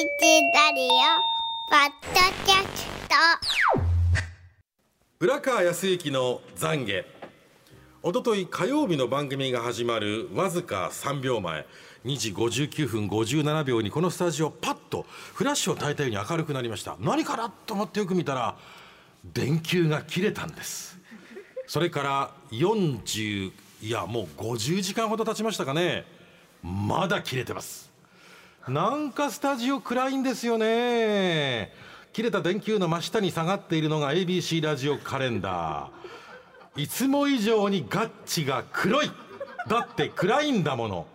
ラリオポッドキャスト。浦川康之の懺悔。おととい火曜日の番組が始まるわずか3秒前。2時59分57秒にこのスタジオパッとフラッシュを焚いたように明るくなりました。何かなと思ってよく見たら電球が切れたんです。それから40いやもう50時間ほど経ちましたかね。まだ切れてます。なんかスタジオ暗いんですよね。切れた電球の真下に下がっているのが ABC ラジオカレンダー。いつも以上にガッチが黒い。だって暗いんだもの。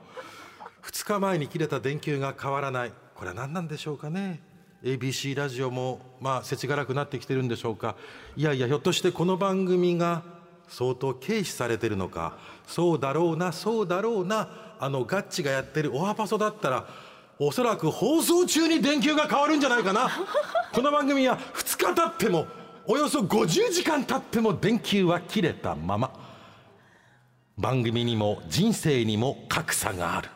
2日前に切れた電球が変わらない。これは何なんでしょうかね。ABC ラジオもまあ世知辛くなってきてるんでしょうか。いやいやひょっとしてこの番組が相当軽視されてるのか。そうだろうなそうだろうな。あのガッチがやってるオハパソだったらおそらく放送中に電球が変わるんじゃないかな。この番組は2日経ってもおよそ50時間経っても電球は切れたまま。番組にも人生にも格差がある。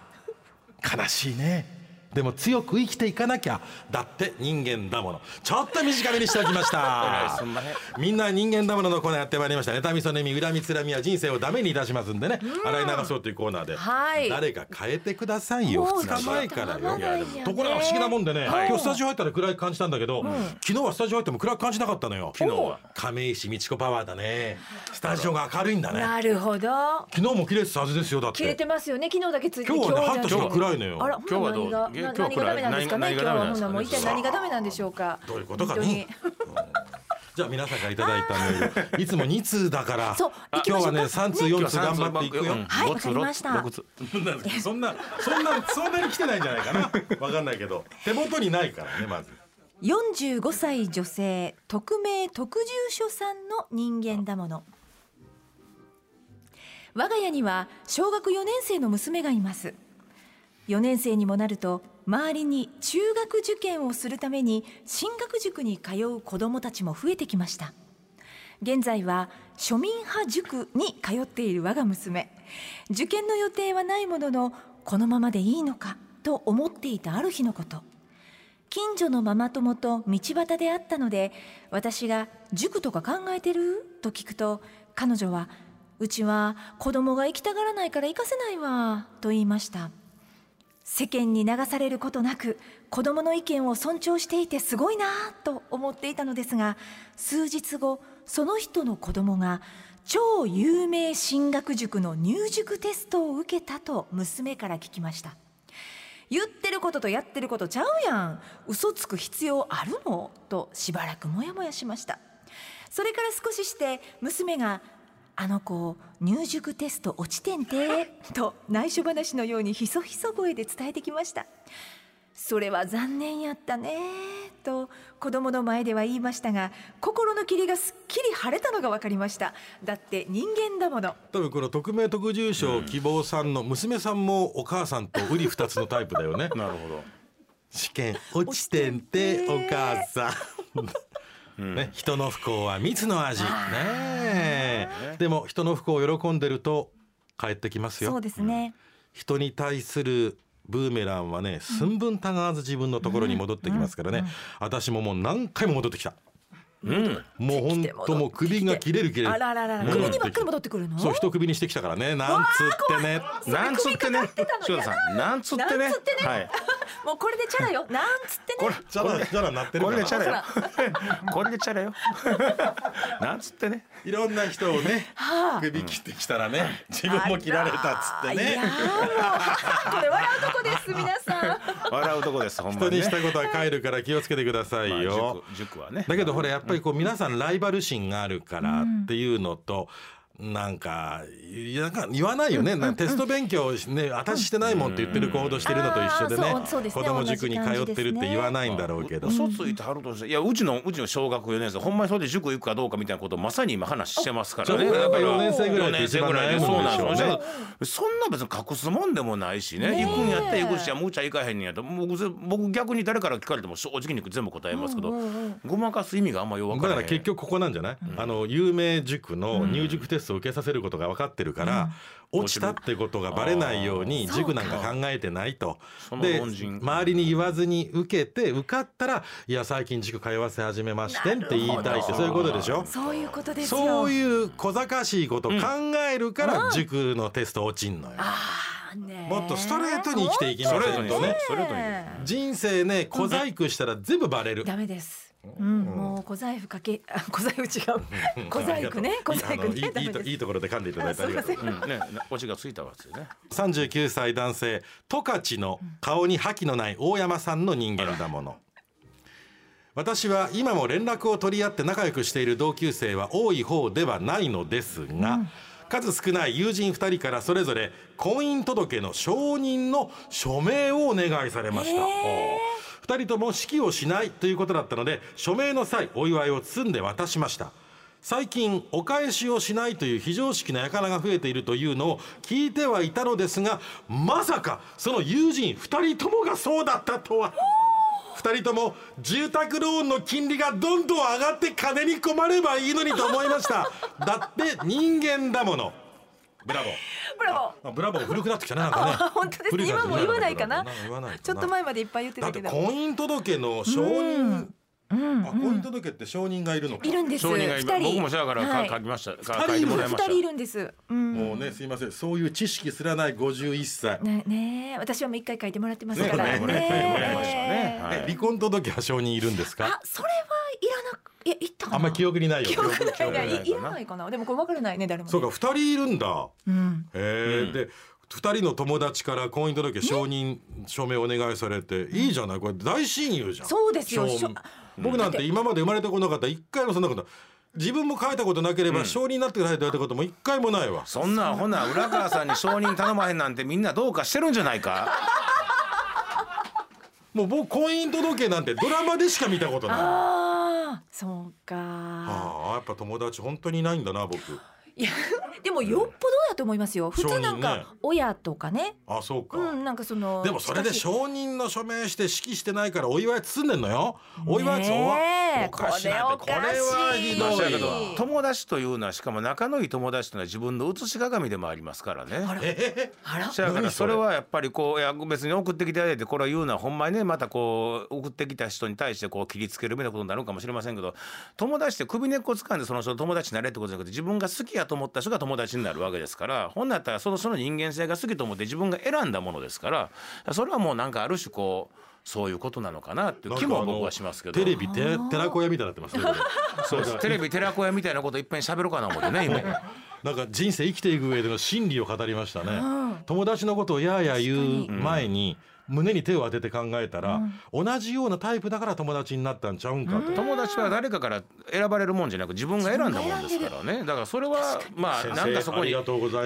悲しいねでも強く生きていかなきゃだって人間だもの。ちょっと短めにしておきました。みんな人間だもののコーナーやってまいりました。妬みそねみ恨みつらみは人生をダメにいたしますんでね。洗い流そうというコーナーで、はい。誰か変えてくださいよ。もう2日前からよ。いやでもところが不思議なもんでね、はい。今日スタジオ入ったら暗い感じたんだけど、昨日はスタジオ入っても暗く感じなかったのよ。昨日は亀石美智子パワーだね。スタジオが明るいんだね。なるほど。昨日も切れてたはずですよだって。切れてますよね。昨日だけついて今日はね入ったじゃ瞬間暗いのよ。あら今日はどう？何がダメなんですかね？何がダメなんですかね？今日はほんもう一体何がダメなんでしょうか？どういうことかね？じゃあ皆さんからいただいたメール。いつも2通だから。そう今日はね3通4通頑張っていくよ、うん。はいわかりました。そんなそんなそんなに来てないんじゃないかな。わかんないけど。手元にないからねまず。45歳女性匿名特住所さんの人間だもの。我が家には小学4年生の娘がいます4年生にもなると周りに中学受験をするために進学塾に通う子どもたちも増えてきました。現在は庶民派塾に通っている我が娘。受験の予定はないもののこのままでいいのかと思っていたある日のこと。近所のママ友と道端で会ったので私が「塾とか考えてる?」と聞くと彼女は「うちは子供が行きたがらないから行かせないわ」と言いました。世間に流されることなく子供の意見を尊重していてすごいなと思っていたのですが数日後その人の子供が超有名進学塾の入塾テストを受けたと娘から聞きました。言ってることとやってることちゃうやん。嘘つく必要あるの？としばらくモヤモヤしました。それから少しして娘が「あの子入塾テスト落ちてんて」と内緒話のようにひそひそ声で伝えてきました。それは残念やったねと子供の前では言いましたが心の霧がすっきり晴れたのが分かりました。だって人間だもの。多分この匿名特住所希望さんの娘さんもお母さんと瓜二つのタイプだよね。なるほど。試験落ちてんてお母さん、ね、人の不幸は蜜の味。ねえでも人の不幸を喜んでると帰ってきますよ。そうですね、人に対するブーメランはね寸分たがわず自分のところに戻ってきますからね、私ももう何回も戻ってきた。うん。もう本当もう首が切れる切れる。あらららら。うん。首にばっかり戻ってくるの？そう一首にしてきたからね。なんつってね。なんつってね。塩田さんなんつってね。はいもうこれでチャラよ。なんつってね。これじゃらじゃらなってるからこれでチャラよ。これでチャラよ。なんつってね。いろんな人をねはあ。首切ってきたらね自分も切られたっつってね。あらいやー。もうこれ笑うとこです皆さん。笑うとこですほんま人にしたことは帰るから気をつけてくださいよ、まあ塾塾はね。だけどほらやっぱりこう皆さんライバル心があるからっていうのと、なんかいやなんか言わないよね、なんかテスト勉強ね私してないもんって言ってる行動してるのと一緒でね,、あーそうそうですね。子供塾に通ってるって言わないんだろうけど、嘘ついてはるとしていやうちのうちの小学4年生ほんまにそれで塾行くかどうかみたいなことをまさに今話してますからね。そうやっぱり四年生ぐらいでしょうね。そうなんですよそんな別に隠すもんでもないしね。行くんやったら行くしやむうちゃ行かへんねやと。僕ぜ僕逆に誰から聞かれても正直に全部答えますけど、ごまかす意味があんまよくわだからへん。から結局ここなんじゃない、あの有名塾の入塾テススを受けさせることが分かってるから、落ちたってことがバレないように塾なんか考えてないと。で周りに言わずに受けて受かったら「いや最近塾通わせ始めましてん」って言いたいってそういうことでしょ？そういうことですよ。そういう小賢しいこと考えるからうん。塾のテスト落ちんのよ。もっとストレートに生きていきまストレートに。せんとね。ストレートに。人生ね小細工したら全部バレる。ダメです。うん、もう小財布かけ、あ小財布違う。小細工ね、小細工ね、ダいいとメです。いいところで噛んでいただいてありがとう。うん。ねなオチがついたわけですよね。39歳男性十勝の顔に覇気のない大山さんの人間だもの。私は今も連絡を取り合って仲良くしている同級生は多い方ではないのですが、数少ない友人2人からそれぞれ婚姻届の承認の署名をお願いされました、2人とも式をしないということだったので署名の際お祝いを包んで渡しました。最近お返しをしないという非常識な輩が増えているというのを聞いてはいたのですがまさかその友人2人ともがそうだったとは。2人とも住宅ローンの金利がどんどん上がって金に困ればいいのにと思いました。だって人間だもの。ブラボーブラボー。あブラボー古くなってきたねなんかねあ本当ですね。今もう言わないかな？ちょっと前までいっぱい言ってだってたけど。婚姻届の承認あ婚姻届って承認がいるのかいるんです。承認が人僕もそうやからかはい書きました書いてもらいました二人いるんです。うん。もうねすいませんそういう知識すらない51歳ねねえ私はもう一回書いてもらってますからねね離婚届は承認いるんですかあそれはや言ったかな？あんまり記憶にないよ記憶ないな。記憶ないいいらないかな？でもこれ分からないね誰もね。そうか二人いるんだ。うん。へえ、で二人の友達から婚姻届承認署名お願いされて、いいじゃない？これ大親友じゃん。そうですよ。僕なんて今まで生まれてこなかった。一回もそんなこと自分も書いたことなければ承認になってくださいと言われたことも一回もないわ、そんなほな浦川さんに承認頼まへんなんてみんなどうかしてるんじゃないか？もう僕婚姻届なんてドラマでしか見たことないあああそうか。あやっぱ友達本当にいないんだな僕。いやでもよっぽどだと思いますよ。普通なんか親とかね。あそうか、うんなんかそのでもそれでしかし承認の署名して式してないからお祝い包んでんのよ。お祝いつおかしい。これおかしい。これはひどい。わ友達というのはしかも仲のいい友達というのは自分の写し鏡でもありますからね。あら。え？あら。そやから何それはやっぱりこういや別に送ってきていただいてこれは言うのはほんまにねまたこう送ってきた人に対してこう切りつけるみたいなことになるかもしれませんけど友達って首根っこ掴んでその人と友達になれってことじゃなくて自分が好きやと思った人が友達になるわけですからほんなったらそのその人間性が好きと思って自分が選んだものですからそれはもうなんかある種こうそういうことなのかなっていう気も僕はしますけど。テレビて寺子屋みたいになってますね そうです。テレビ寺子屋みたいなこといっぺん喋ろうかな思ってね今。なんか人生生きていく上での真理を語りましたね、友達のことをやーや言う前に胸に手を当てて考えたら、同じようなタイプだから友達になったんちゃうんかと、友達は誰かから選ばれるもんじゃなく自分が選んだもんですからね。だからそれはまあなんかそこに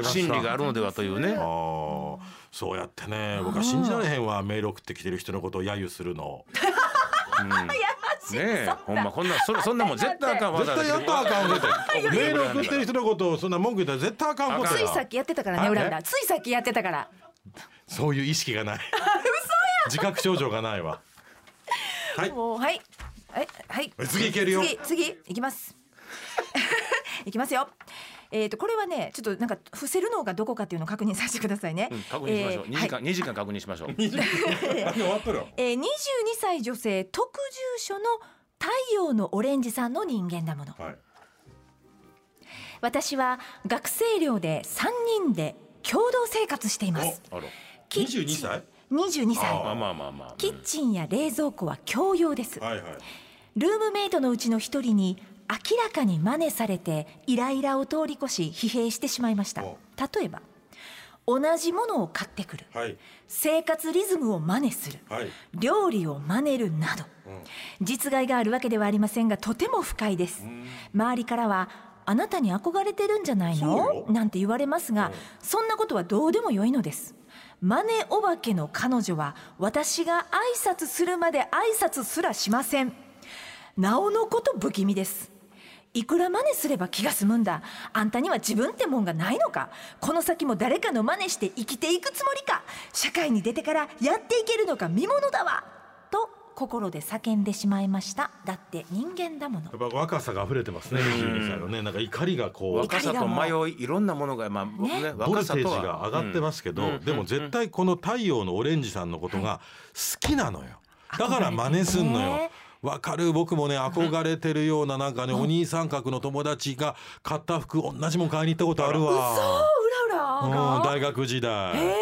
真理があるのではというね。あー。そうやってね僕は信じられへんわメール送ってきてる人のことを揶揄するの ねえほんまこんなそそんなもん絶対あかんわ絶対やったらあかんことメール送ってる人のことをそんな文句言ったら絶対あかんことやついさっきやってたからねあ裏。裏ついさっきやってたから。そういう意識がない。自覚症状がないわ。はい。もうはい。はいはい。次いけるよ。次次いきますいきますよ。えー、とこれはねちょっとなんか伏せるのがどこかっていうのを確認させてくださいね、うん確認しましょう、えー二時間、二時間確認しましょう。何終わっとるよ えー、22歳女性特住所の太陽のオレンジさんの人間だもの。はい。私は学生寮で3人で共同生活しています。あら。キッチン。22歳？22歳。まあまあまあまあキッチンや冷蔵庫は共用ですはいはいルームメイトのうちの一人に明らかに真似されてイライラを通り越し疲弊してしまいました。お。例えば同じものを買ってくる。はい。生活リズムを真似する。はい。料理を真似るなど、実害があるわけではありませんがとても不快です。周りからはあなたに憧れてるんじゃないの？よ。なんて言われますがそんなことはどうでもよいのです。真似お化けの彼女は私が挨拶するまで挨拶すらしません。なおのこと不気味ですいくら真似すれば気が済むんだ。あんたには自分ってもんがないのか。この先も誰かの真似して生きていくつもりか。社会に出てからやっていけるのか見ものだわ。と心で叫んでしまいました。だって人間だもの。やっぱ若さが溢れてますね22歳のね。なんか怒りがこう若さと迷いいろんなものがまあ僕ねボルテージ若さとはが上がってますけど、うん。でも絶対この太陽のオレンジさんのことが好きなのよ、だから真似すんのよ。ねわかる。僕もね憧れてるようななんかねお兄さん格の友達が買った服同じもん買いに行ったことあるわ。うらうらうんが？大学時代。え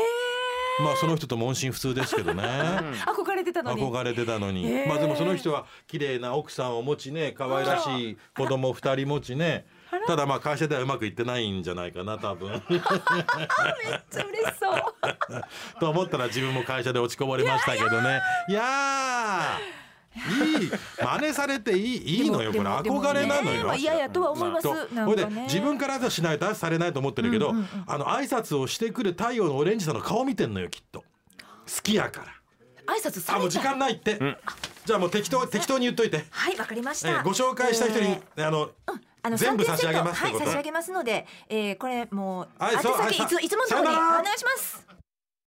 まあその人と問診普通ですけどね。ー、憧れてたのに。憧れてたのに、まあでもその人は綺麗な奥さんを持ちね可愛らしい子供二人持ちね。ただまあ会社ではうまくいってないんじゃないかな多分。めっちゃ嬉しそう。と思ったら自分も会社で落ちこぼれましたけどね。いやーいい。真似されていい。いいのよこれ。憧れなのよ。いやいやとは思います、とほいでなんかね。自分からはしないとされないと思ってるけど、あの挨拶をしてくる太陽のオレンジさんの顔見てんのよきっと。好きやから。挨拶されたあもう時間ないって、じゃあもう適当適当に言っといて、はいわかりました、えーご紹介した人に、えーあのあの全部3点セット。差し上げますってこと？はい差し上げますので、えー、これもうはい宛先いついつもの通りお願いします